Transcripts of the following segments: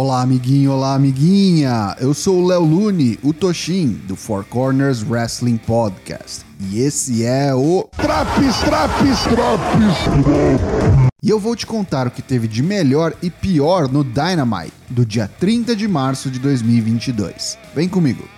Olá, amiguinho, olá, amiguinha. Eu sou o Léo Lune, o Toshin, do Four Corners Wrestling Podcast. E esse é o. Traps, traps, traps! E eu vou te contar o que teve de melhor e pior no Dynamite, do dia 30 de março de 2022. Vem comigo.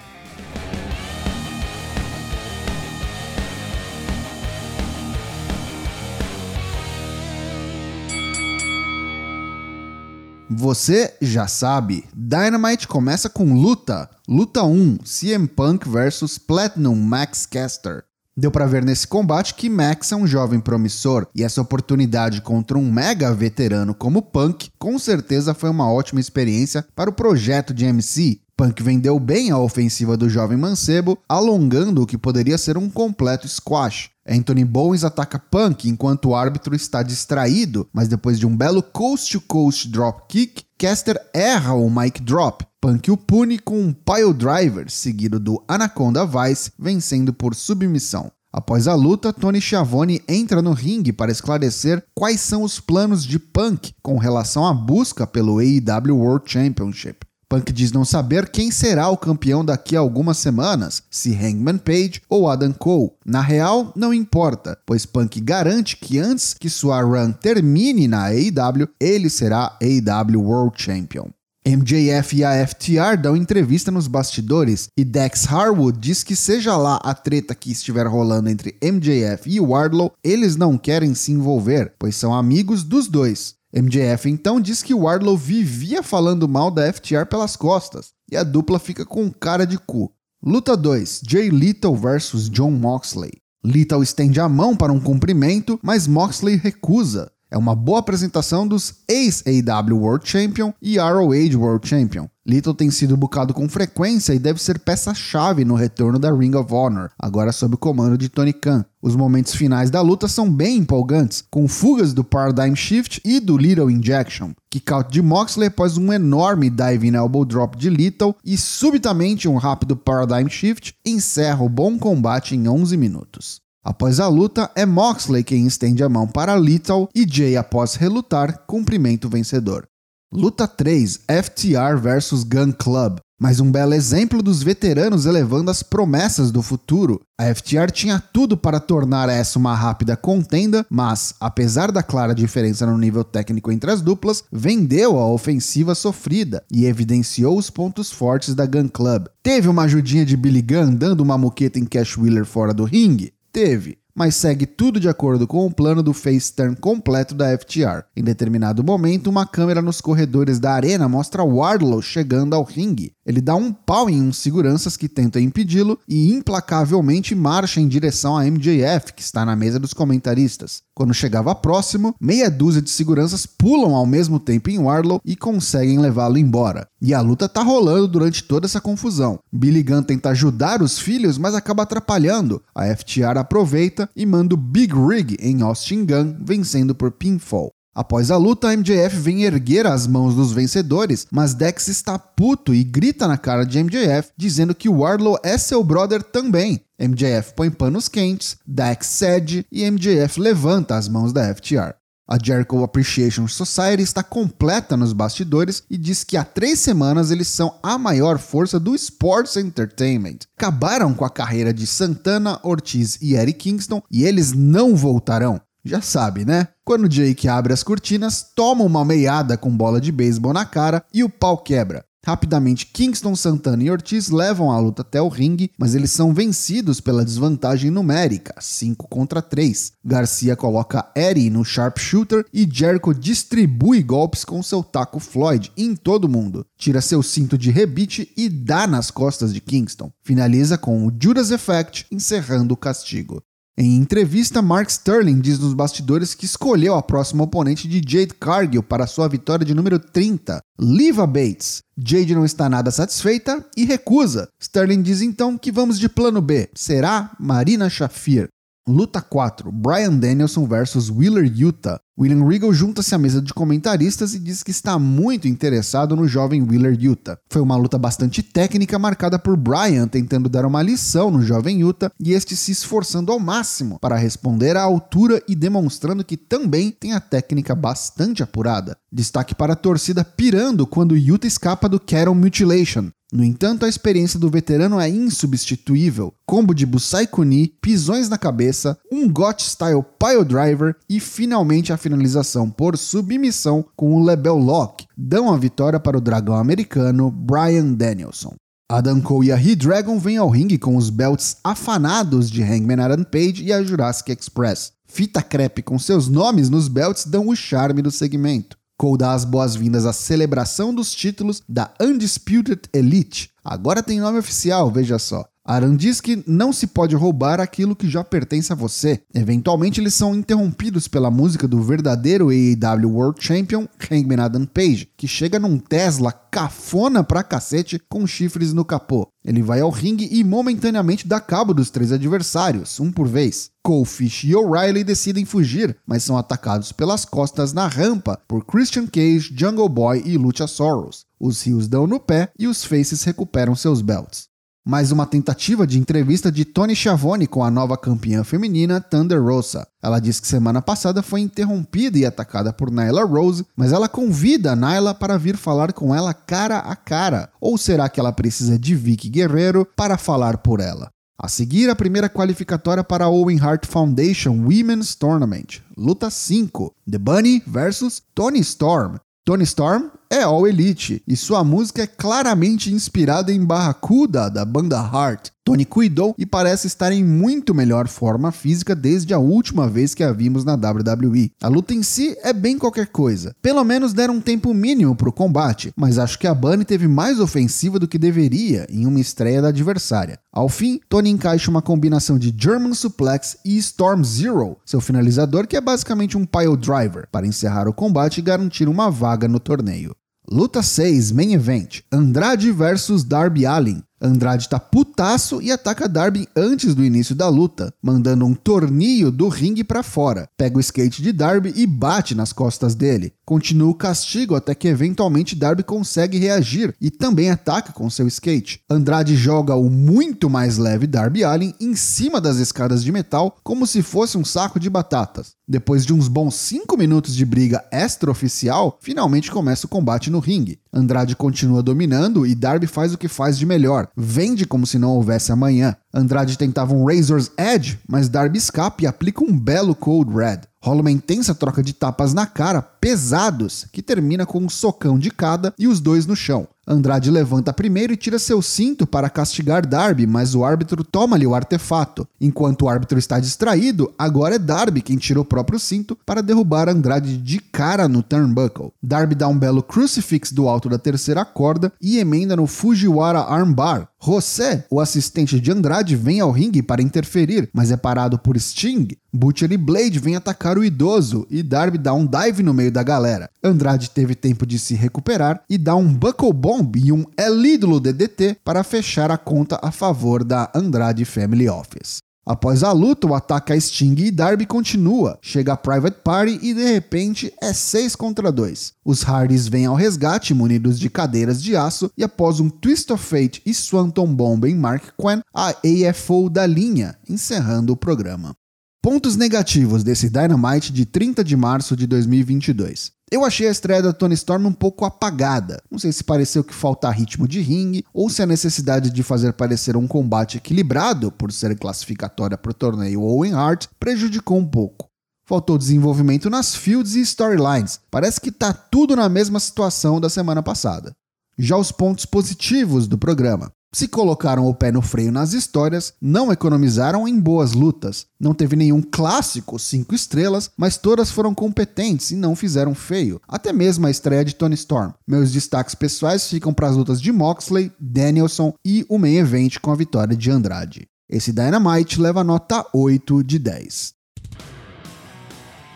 Você já sabe, Dynamite começa com luta. Luta 1, CM Punk versus Platinum Max Caster. Deu para ver nesse combate que Max é um jovem promissor e essa oportunidade contra um mega veterano como Punk com certeza foi uma ótima experiência para o projeto de MC. Punk vendeu bem a ofensiva do jovem mancebo, alongando o que poderia ser um completo squash. Anthony Bowens ataca Punk enquanto o árbitro está distraído, mas depois de um belo coast-to-coast drop kick, Caster erra o mic drop. Punk o pune com um pile driver, seguido do Anaconda Vice, vencendo por submissão. Após a luta, Tony Schiavone entra no ringue para esclarecer quais são os planos de Punk com relação à busca pelo AEW World Championship. Punk diz não saber quem será o campeão daqui a algumas semanas, se Hangman Page ou Adam Cole. Na real, não importa, pois Punk garante que antes que sua run termine na AEW, ele será AEW World Champion. MJF e a FTR dão entrevista nos bastidores e Dex Harwood diz que seja lá a treta que estiver rolando entre MJF e Wardlow, eles não querem se envolver, pois são amigos dos dois. MJF então diz que Wardlow vivia falando mal da FTR pelas costas e a dupla fica com cara de cu. Luta 2: Jay Little versus John Moxley. Little estende a mão para um cumprimento, mas Moxley recusa. É uma boa apresentação dos ex-AW World Champion e ROH World Champion. Little tem sido bucado com frequência e deve ser peça-chave no retorno da Ring of Honor, agora sob o comando de Tony Khan. Os momentos finais da luta são bem empolgantes, com fugas do Paradigm Shift e do Little Injection. Kickout de Moxley após um enorme diving elbow drop de Little e subitamente um rápido Paradigm Shift encerra o bom combate em 11 minutos. Após a luta, é Moxley quem estende a mão para Little e Jay, após relutar, cumprimenta o vencedor. Luta 3: FTR vs Gun Club. Mais um belo exemplo dos veteranos elevando as promessas do futuro. A FTR tinha tudo para tornar essa uma rápida contenda, mas, apesar da clara diferença no nível técnico entre as duplas, vendeu a ofensiva sofrida e evidenciou os pontos fortes da Gun Club. Teve uma ajudinha de Billy Gunn dando uma moqueta em Cash Wheeler fora do ringue? Teve, mas segue tudo de acordo com o plano do face turn completo da FTR. Em determinado momento, uma câmera nos corredores da arena mostra Wardlow chegando ao ringue. Ele dá um pau em uns seguranças que tentam impedi-lo e implacavelmente marcha em direção a MJF, que está na mesa dos comentaristas. Quando chegava próximo, meia dúzia de seguranças pulam ao mesmo tempo em Warlow e conseguem levá-lo embora. E a luta tá rolando durante toda essa confusão. Billy Gunn tenta ajudar os filhos, mas acaba atrapalhando. A FTR aproveita e manda o Big Rig em Austin Gunn, vencendo por pinfall. Após a luta, MJF vem erguer as mãos dos vencedores, mas Dex está puto e grita na cara de MJF, dizendo que Wardlow é seu brother também. MJF põe panos quentes, Dex cede e MJF levanta as mãos da FTR. A Jericho Appreciation Society está completa nos bastidores e diz que há três semanas eles são a maior força do Sports Entertainment. Acabaram com a carreira de Santana, Ortiz e Eric Kingston e eles não voltarão. Já sabe, né? Quando Jake abre as cortinas, toma uma meiada com bola de beisebol na cara e o pau quebra. Rapidamente, Kingston, Santana e Ortiz levam a luta até o ringue, mas eles são vencidos pela desvantagem numérica, 5 contra 3. Garcia coloca Eddie no sharpshooter e Jericho distribui golpes com seu taco Floyd em todo mundo. Tira seu cinto de rebite e dá nas costas de Kingston. Finaliza com o Judas Effect, encerrando o castigo. Em entrevista, Mark Sterling diz nos bastidores que escolheu a próxima oponente de Jade Cargill para sua vitória de número 30, Liva Bates. Jade não está nada satisfeita e recusa. Sterling diz então que vamos de plano B. Será Marina Shafir. Luta 4: Brian Danielson versus Wheeler Utah. William Regal junta-se à mesa de comentaristas e diz que está muito interessado no jovem Wheeler Yuta. Foi uma luta bastante técnica marcada por Bryan tentando dar uma lição no jovem Yuta e este se esforçando ao máximo para responder à altura e demonstrando que também tem a técnica bastante apurada. Destaque para a torcida pirando quando Yuta escapa do Cattle Mutilation, no entanto, a experiência do veterano é insubstituível. Combo de Busai Kuni, pisões na cabeça, um Got Style Pile Driver e finalmente a finalização por submissão com o Lebel Lock dão a vitória para o dragão americano Brian Danielson. Adam Cole e a He-Dragon vêm ao ringue com os belts afanados de Hangman Adam Page e a Jurassic Express. Fita crepe com seus nomes nos belts dão o charme do segmento. Cole dá as boas-vindas à celebração dos títulos da Undisputed Elite. Agora tem nome oficial, veja só. Aran diz que não se pode roubar aquilo que já pertence a você. Eventualmente, eles são interrompidos pela música do verdadeiro AEW World Champion Hangman Adam Page, que chega num Tesla cafona pra cacete com chifres no capô. Ele vai ao ringue e momentaneamente dá cabo dos três adversários, um por vez. Cole, Fish e O'Reilly decidem fugir, mas são atacados pelas costas na rampa por Christian Cage, Jungle Boy e Luchasaurus. Os rios dão no pé e os Faces recuperam seus belts. Mais uma tentativa de entrevista de Tony Schiavone com a nova campeã feminina Thunder Rosa. Ela diz que semana passada foi interrompida e atacada por Nyla Rose, mas ela convida a Nyla para vir falar com ela cara a cara. Ou será que ela precisa de Vicky Guerreiro para falar por ela? A seguir, a primeira qualificatória para a Owen Hart Foundation Women's Tournament. Luta 5: The Bunny versus Tony Storm. Tony Storm é All Elite e sua música é claramente inspirada em Barracuda, da banda Heart. Tony cuidou e parece estar em muito melhor forma física desde a última vez que a vimos na WWE. A luta em si é bem qualquer coisa. Pelo menos deram um tempo mínimo para o combate, mas acho que a Bunny teve mais ofensiva do que deveria em uma estreia da adversária. Ao fim, Tony encaixa uma combinação de German Suplex e Storm Zero, seu finalizador que é basicamente um pile driver, para encerrar o combate e garantir uma vaga no torneio. Luta 6, Main Event: Andrade versus Darby Allin. Andrade tá putaço e ataca Darby antes do início da luta, mandando um tornio do ringue para fora. Pega o skate de Darby e bate nas costas dele. Continua o castigo até que eventualmente Darby consegue reagir e também ataca com seu skate. Andrade joga o muito mais leve Darby Allin em cima das escadas de metal como se fosse um saco de batatas. Depois de uns bons 5 minutos de briga extraoficial, finalmente começa o combate no ringue. Andrade continua dominando e Darby faz o que faz de melhor, vende como se não houvesse amanhã. Andrade tentava um Razor's Edge, mas Darby escapa e aplica um belo Cold Red. Rola uma intensa troca de tapas na cara, pesados, que termina com um socão de cada e os dois no chão. Andrade levanta primeiro e tira seu cinto para castigar Darby, mas o árbitro toma-lhe o artefato. Enquanto o árbitro está distraído, agora é Darby quem tira o próprio cinto para derrubar Andrade de cara no turnbuckle. Darby dá um belo crucifix do alto da terceira corda e emenda no Fujiwara Armbar. José, o assistente de Andrade, vem ao ringue para interferir, mas é parado por Sting. Butcher e Blade vêm atacar o idoso e Darby dá um dive no meio da galera. Andrade teve tempo de se recuperar e dá um Buckle Bomb e um El Ídolo DDT para fechar a conta a favor da Andrade Family Office. Após a luta, o ataque a Sting e Darby continua. Chega a Private Party e de repente é 6 contra 2. Os Hardys vêm ao resgate munidos de cadeiras de aço e após um Twist of Fate e Swanton Bomb em Mark Quinn, a AFO da linha, encerrando o programa. Pontos negativos desse Dynamite de 30 de março de 2022. Eu achei a estreia da Tony Storm um pouco apagada. Não sei se pareceu que falta ritmo de ringue ou se a necessidade de fazer parecer um combate equilibrado, por ser classificatória para o torneio Owen Hart, prejudicou um pouco. Faltou desenvolvimento nas fields e storylines. Parece que tá tudo na mesma situação da semana passada. Já os pontos positivos do programa. Se colocaram o pé no freio nas histórias, não economizaram em boas lutas. Não teve nenhum clássico cinco estrelas, mas todas foram competentes e não fizeram feio. Até mesmo a estreia de Tony Storm. Meus destaques pessoais ficam para as lutas de Moxley, Danielson e o main event com a vitória de Andrade. Esse Dynamite leva nota 8 de 10.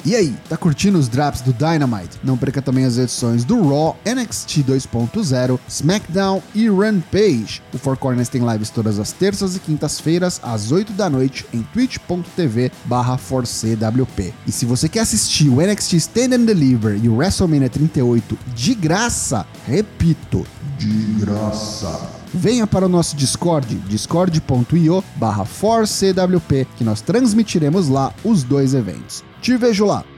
E aí, tá curtindo os drops do Dynamite? Não perca também as edições do Raw, NXT 2.0, SmackDown e Rampage. O Four Corners tem lives todas as terças e quintas-feiras, às 8 da noite, em twitch.tv barra E se você quer assistir o NXT Stand and Deliver e o WrestleMania 38 de graça, repito, de graça venha para o nosso Discord, discord.io barra que nós transmitiremos lá os dois eventos. Te vejo lá!